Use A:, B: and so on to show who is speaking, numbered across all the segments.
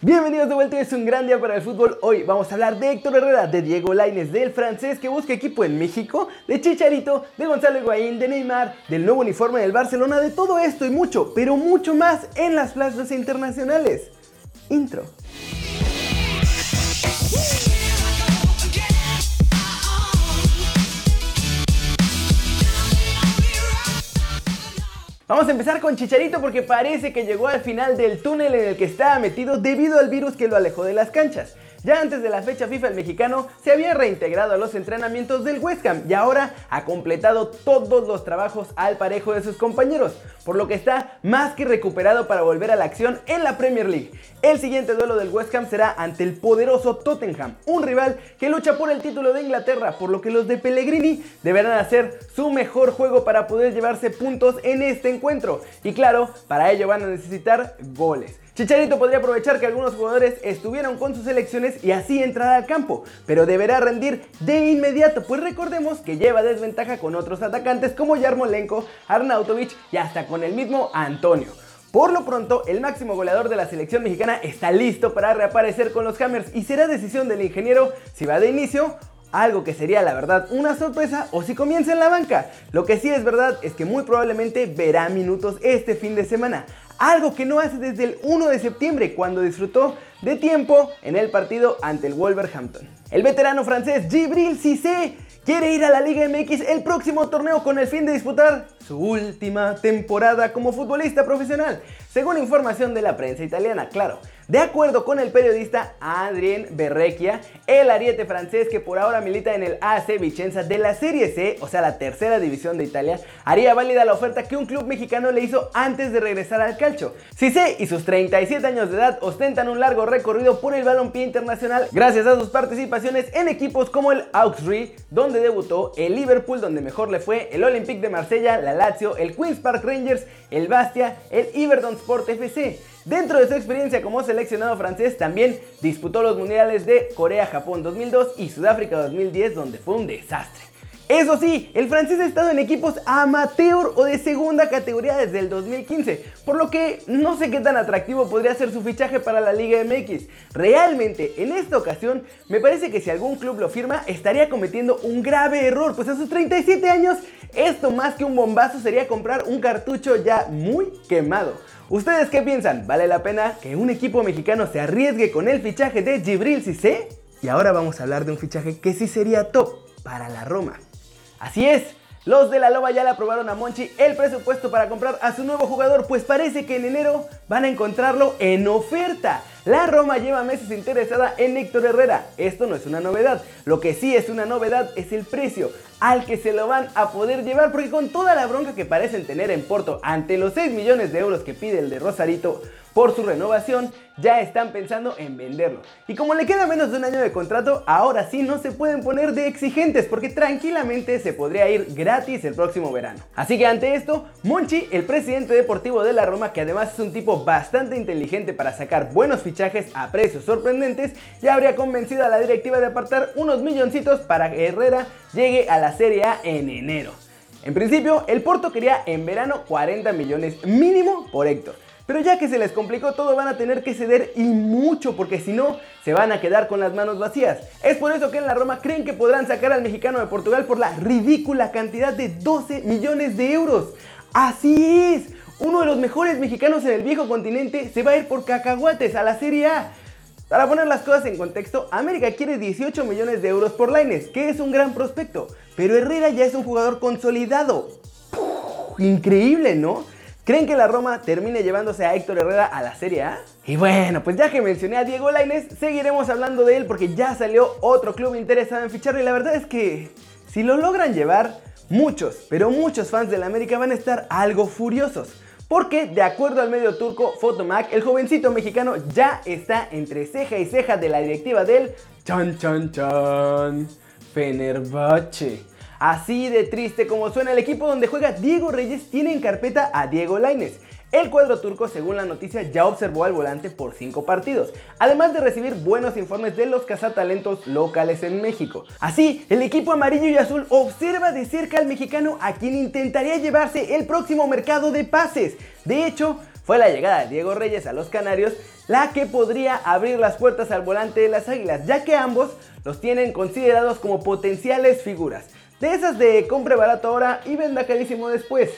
A: Bienvenidos de vuelta, es un gran día para el fútbol. Hoy vamos a hablar de Héctor Herrera, de Diego Laines, del francés que busca equipo en México, de Chicharito, de Gonzalo Higuaín, de Neymar, del nuevo uniforme del Barcelona, de todo esto y mucho, pero mucho más en las plazas internacionales. Intro. Vamos a empezar con Chicharito porque parece que llegó al final del túnel en el que estaba metido debido al virus que lo alejó de las canchas. Ya antes de la fecha FIFA el mexicano se había reintegrado a los entrenamientos del West Ham y ahora ha completado todos los trabajos al parejo de sus compañeros, por lo que está más que recuperado para volver a la acción en la Premier League. El siguiente duelo del West Ham será ante el poderoso Tottenham, un rival que lucha por el título de Inglaterra, por lo que los de Pellegrini deberán hacer su mejor juego para poder llevarse puntos en este encuentro. Y claro, para ello van a necesitar goles. Chicharito podría aprovechar que algunos jugadores estuvieron con sus selecciones y así entrar al campo, pero deberá rendir de inmediato, pues recordemos que lleva desventaja con otros atacantes como Yarmolenko, Arnautovic y hasta con el mismo Antonio. Por lo pronto, el máximo goleador de la selección mexicana está listo para reaparecer con los Hammers y será decisión del ingeniero si va de inicio algo que sería la verdad una sorpresa o si comienza en la banca. Lo que sí es verdad es que muy probablemente verá minutos este fin de semana algo que no hace desde el 1 de septiembre cuando disfrutó de tiempo en el partido ante el Wolverhampton. El veterano francés Gibril Cissé quiere ir a la Liga MX el próximo torneo con el fin de disputar su última temporada como futbolista profesional, según información de la prensa italiana, claro. De acuerdo con el periodista Adrien Berrecchia, el ariete francés que por ahora milita en el AC Vicenza de la Serie C, o sea la tercera división de Italia, haría válida la oferta que un club mexicano le hizo antes de regresar al calcio. Cissé y sus 37 años de edad ostentan un largo recorrido por el balompié internacional gracias a sus participaciones en equipos como el Auxerre, donde debutó, el Liverpool, donde mejor le fue, el Olympique de Marsella, la Lazio, el Queen's Park Rangers, el Bastia, el Iverdon Sport FC. Dentro de su experiencia como seleccionado francés, también disputó los mundiales de Corea-Japón 2002 y Sudáfrica 2010, donde fue un desastre. Eso sí, el francés ha estado en equipos amateur o de segunda categoría desde el 2015, por lo que no sé qué tan atractivo podría ser su fichaje para la Liga MX. Realmente, en esta ocasión, me parece que si algún club lo firma, estaría cometiendo un grave error, pues a sus 37 años, esto más que un bombazo sería comprar un cartucho ya muy quemado. ¿Ustedes qué piensan? ¿Vale la pena que un equipo mexicano se arriesgue con el fichaje de Gibril Cissé? Y ahora vamos a hablar de un fichaje que sí sería top para la Roma. Así es, los de la Loba ya le aprobaron a Monchi el presupuesto para comprar a su nuevo jugador, pues parece que en enero van a encontrarlo en oferta. La Roma lleva meses interesada en Héctor Herrera. Esto no es una novedad. Lo que sí es una novedad es el precio al que se lo van a poder llevar, porque con toda la bronca que parecen tener en Porto ante los 6 millones de euros que pide el de Rosarito, por su renovación, ya están pensando en venderlo. Y como le queda menos de un año de contrato, ahora sí no se pueden poner de exigentes porque tranquilamente se podría ir gratis el próximo verano. Así que ante esto, Monchi, el presidente deportivo de la Roma, que además es un tipo bastante inteligente para sacar buenos fichajes a precios sorprendentes, ya habría convencido a la directiva de apartar unos milloncitos para que Herrera llegue a la Serie A en enero. En principio, el Porto quería en verano 40 millones mínimo por Héctor. Pero ya que se les complicó todo van a tener que ceder y mucho porque si no se van a quedar con las manos vacías. Es por eso que en la Roma creen que podrán sacar al mexicano de Portugal por la ridícula cantidad de 12 millones de euros. Así es, uno de los mejores mexicanos en el viejo continente se va a ir por cacahuates a la Serie A. Para poner las cosas en contexto, América quiere 18 millones de euros por Laines, que es un gran prospecto, pero Herrera ya es un jugador consolidado. increíble, ¿no? ¿Creen que la Roma termine llevándose a Héctor Herrera a la Serie A? Y bueno, pues ya que mencioné a Diego Lainez, seguiremos hablando de él porque ya salió otro club interesado en ficharlo y la verdad es que si lo logran llevar, muchos, pero muchos fans del América van a estar algo furiosos. Porque, de acuerdo al medio turco Fotomac, el jovencito mexicano ya está entre ceja y ceja de la directiva del Chan Chan Chan Fenerbahce. Así de triste como suena el equipo donde juega Diego Reyes tiene en carpeta a Diego Laines. El cuadro turco, según la noticia, ya observó al volante por 5 partidos, además de recibir buenos informes de los cazatalentos locales en México. Así, el equipo amarillo y azul observa de cerca al mexicano a quien intentaría llevarse el próximo mercado de pases. De hecho, Fue la llegada de Diego Reyes a los Canarios la que podría abrir las puertas al volante de las Águilas, ya que ambos los tienen considerados como potenciales figuras. De esas de compre barato ahora y venda carísimo después.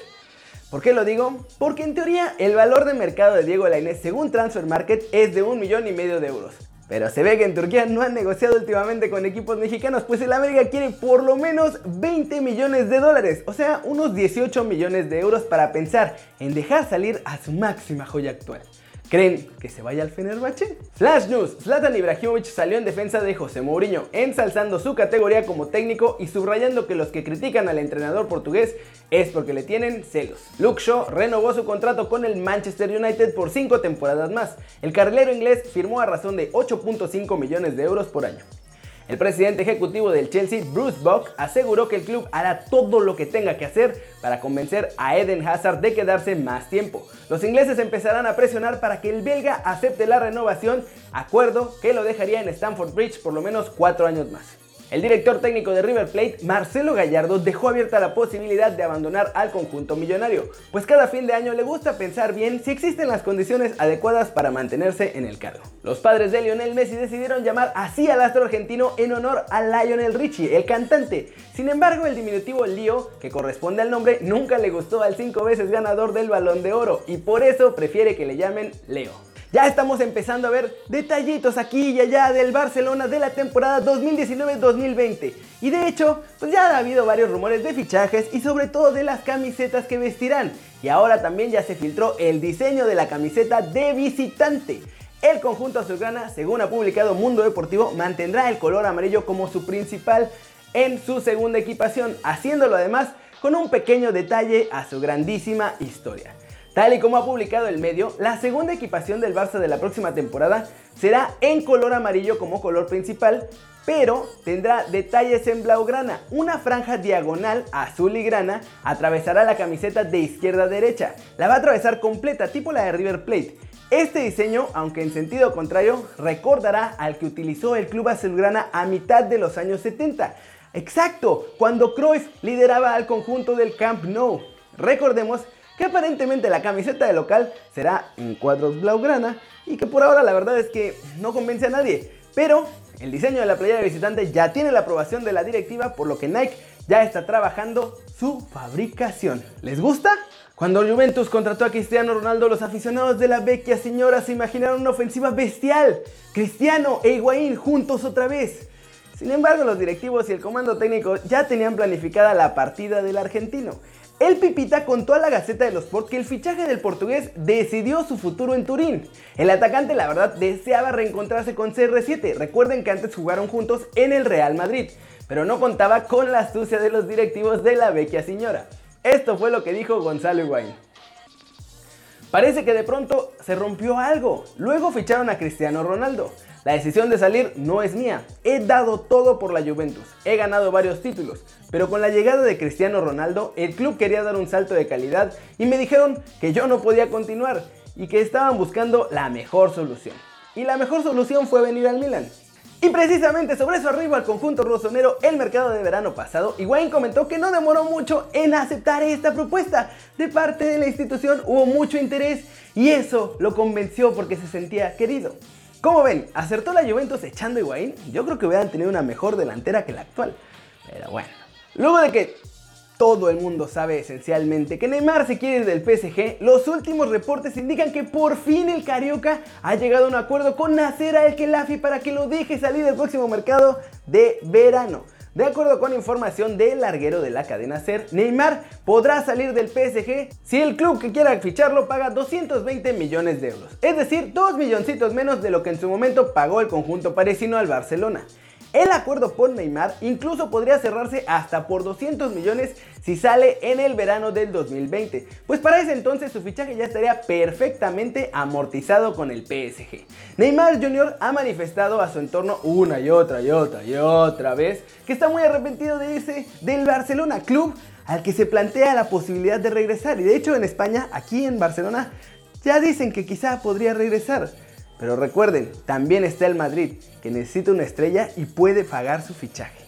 A: ¿Por qué lo digo? Porque en teoría el valor de mercado de Diego Lainez según Transfer Market es de un millón y medio de euros. Pero se ve que en Turquía no han negociado últimamente con equipos mexicanos, pues el América quiere por lo menos 20 millones de dólares, o sea, unos 18 millones de euros para pensar en dejar salir a su máxima joya actual. ¿Creen que se vaya al Fenerbahce? Flash News, Zlatan Ibrahimovic salió en defensa de José Mourinho, ensalzando su categoría como técnico y subrayando que los que critican al entrenador portugués es porque le tienen celos. Luke Shaw renovó su contrato con el Manchester United por 5 temporadas más. El carrilero inglés firmó a razón de 8.5 millones de euros por año. El presidente ejecutivo del Chelsea, Bruce Buck, aseguró que el club hará todo lo que tenga que hacer para convencer a Eden Hazard de quedarse más tiempo. Los ingleses empezarán a presionar para que el belga acepte la renovación, acuerdo que lo dejaría en Stamford Bridge por lo menos cuatro años más. El director técnico de River Plate, Marcelo Gallardo, dejó abierta la posibilidad de abandonar al conjunto millonario, pues cada fin de año le gusta pensar bien si existen las condiciones adecuadas para mantenerse en el cargo. Los padres de Lionel Messi decidieron llamar así al astro argentino en honor a Lionel Richie, el cantante. Sin embargo, el diminutivo Leo, que corresponde al nombre, nunca le gustó al cinco veces ganador del Balón de Oro y por eso prefiere que le llamen Leo. Ya estamos empezando a ver detallitos aquí y allá del Barcelona de la temporada 2019-2020. Y de hecho, pues ya ha habido varios rumores de fichajes y sobre todo de las camisetas que vestirán. Y ahora también ya se filtró el diseño de la camiseta de visitante. El conjunto azulgrana, según ha publicado Mundo Deportivo, mantendrá el color amarillo como su principal en su segunda equipación, haciéndolo además con un pequeño detalle a su grandísima historia. Tal y como ha publicado el medio, la segunda equipación del Barça de la próxima temporada será en color amarillo como color principal, pero tendrá detalles en blaugrana. Una franja diagonal azul y grana atravesará la camiseta de izquierda a derecha. La va a atravesar completa, tipo la de River Plate. Este diseño, aunque en sentido contrario, recordará al que utilizó el club azulgrana a mitad de los años 70. Exacto, cuando Cruyff lideraba al conjunto del Camp Nou. Recordemos que aparentemente la camiseta de local será en cuadros blaugrana y que por ahora la verdad es que no convence a nadie. Pero el diseño de la playera visitante ya tiene la aprobación de la directiva, por lo que Nike ya está trabajando su fabricación. ¿Les gusta? Cuando Juventus contrató a Cristiano Ronaldo, los aficionados de la vecchia señora se imaginaron una ofensiva bestial. Cristiano e Higuaín juntos otra vez. Sin embargo, los directivos y el comando técnico ya tenían planificada la partida del argentino. El Pipita contó a la Gaceta de los Sport que el fichaje del portugués decidió su futuro en Turín. El atacante la verdad deseaba reencontrarse con CR7, recuerden que antes jugaron juntos en el Real Madrid, pero no contaba con la astucia de los directivos de la vecchia señora. Esto fue lo que dijo Gonzalo Higuaín. Parece que de pronto se rompió algo. Luego ficharon a Cristiano Ronaldo. La decisión de salir no es mía. He dado todo por la Juventus. He ganado varios títulos. Pero con la llegada de Cristiano Ronaldo, el club quería dar un salto de calidad y me dijeron que yo no podía continuar y que estaban buscando la mejor solución. Y la mejor solución fue venir al Milan. Y precisamente sobre su arribo al conjunto rosonero el mercado de verano pasado, Higuaín comentó que no demoró mucho en aceptar esta propuesta. De parte de la institución hubo mucho interés y eso lo convenció porque se sentía querido. Como ven, acertó la Juventus echando a Higuaín. Yo creo que hubieran tenido una mejor delantera que la actual. Pero bueno. Luego de que todo el mundo sabe esencialmente que Neymar se quiere ir del PSG, los últimos reportes indican que por fin el Carioca ha llegado a un acuerdo con Nasser El Khelaifi para que lo deje salir del próximo mercado de verano. De acuerdo con información del larguero de la cadena SER, Neymar podrá salir del PSG si el club que quiera ficharlo paga 220 millones de euros, es decir, 2 milloncitos menos de lo que en su momento pagó el conjunto parisino al Barcelona. El acuerdo por Neymar incluso podría cerrarse hasta por 200 millones si sale en el verano del 2020, pues para ese entonces su fichaje ya estaría perfectamente amortizado con el PSG. Neymar Jr. ha manifestado a su entorno una y otra y otra y otra vez que está muy arrepentido de ese del Barcelona Club al que se plantea la posibilidad de regresar y de hecho en España, aquí en Barcelona, ya dicen que quizá podría regresar. Pero recuerden, también está el Madrid, que necesita una estrella y puede pagar su fichaje.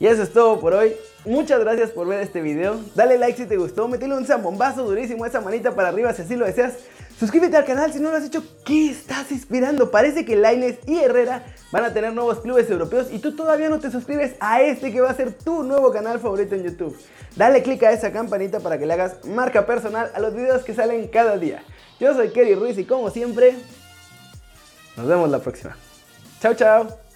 A: Y eso es todo por hoy. muchas gracias por ver este video. Dale like si te gustó, metele un zambombazo durísimo esa manita para arriba si así lo deseas. Suscríbete al canal si no lo has hecho. ¿Qué estás inspirando? Parece que Laines y Herrera van a tener nuevos clubes europeos y tú todavía no te suscribes a este que va a ser tu nuevo canal favorito en YouTube. Dale click a esa campanita para que le hagas marca personal a los videos que salen cada día. Yo soy Kerry Ruiz y como siempre, nos vemos la próxima. Chao, chao.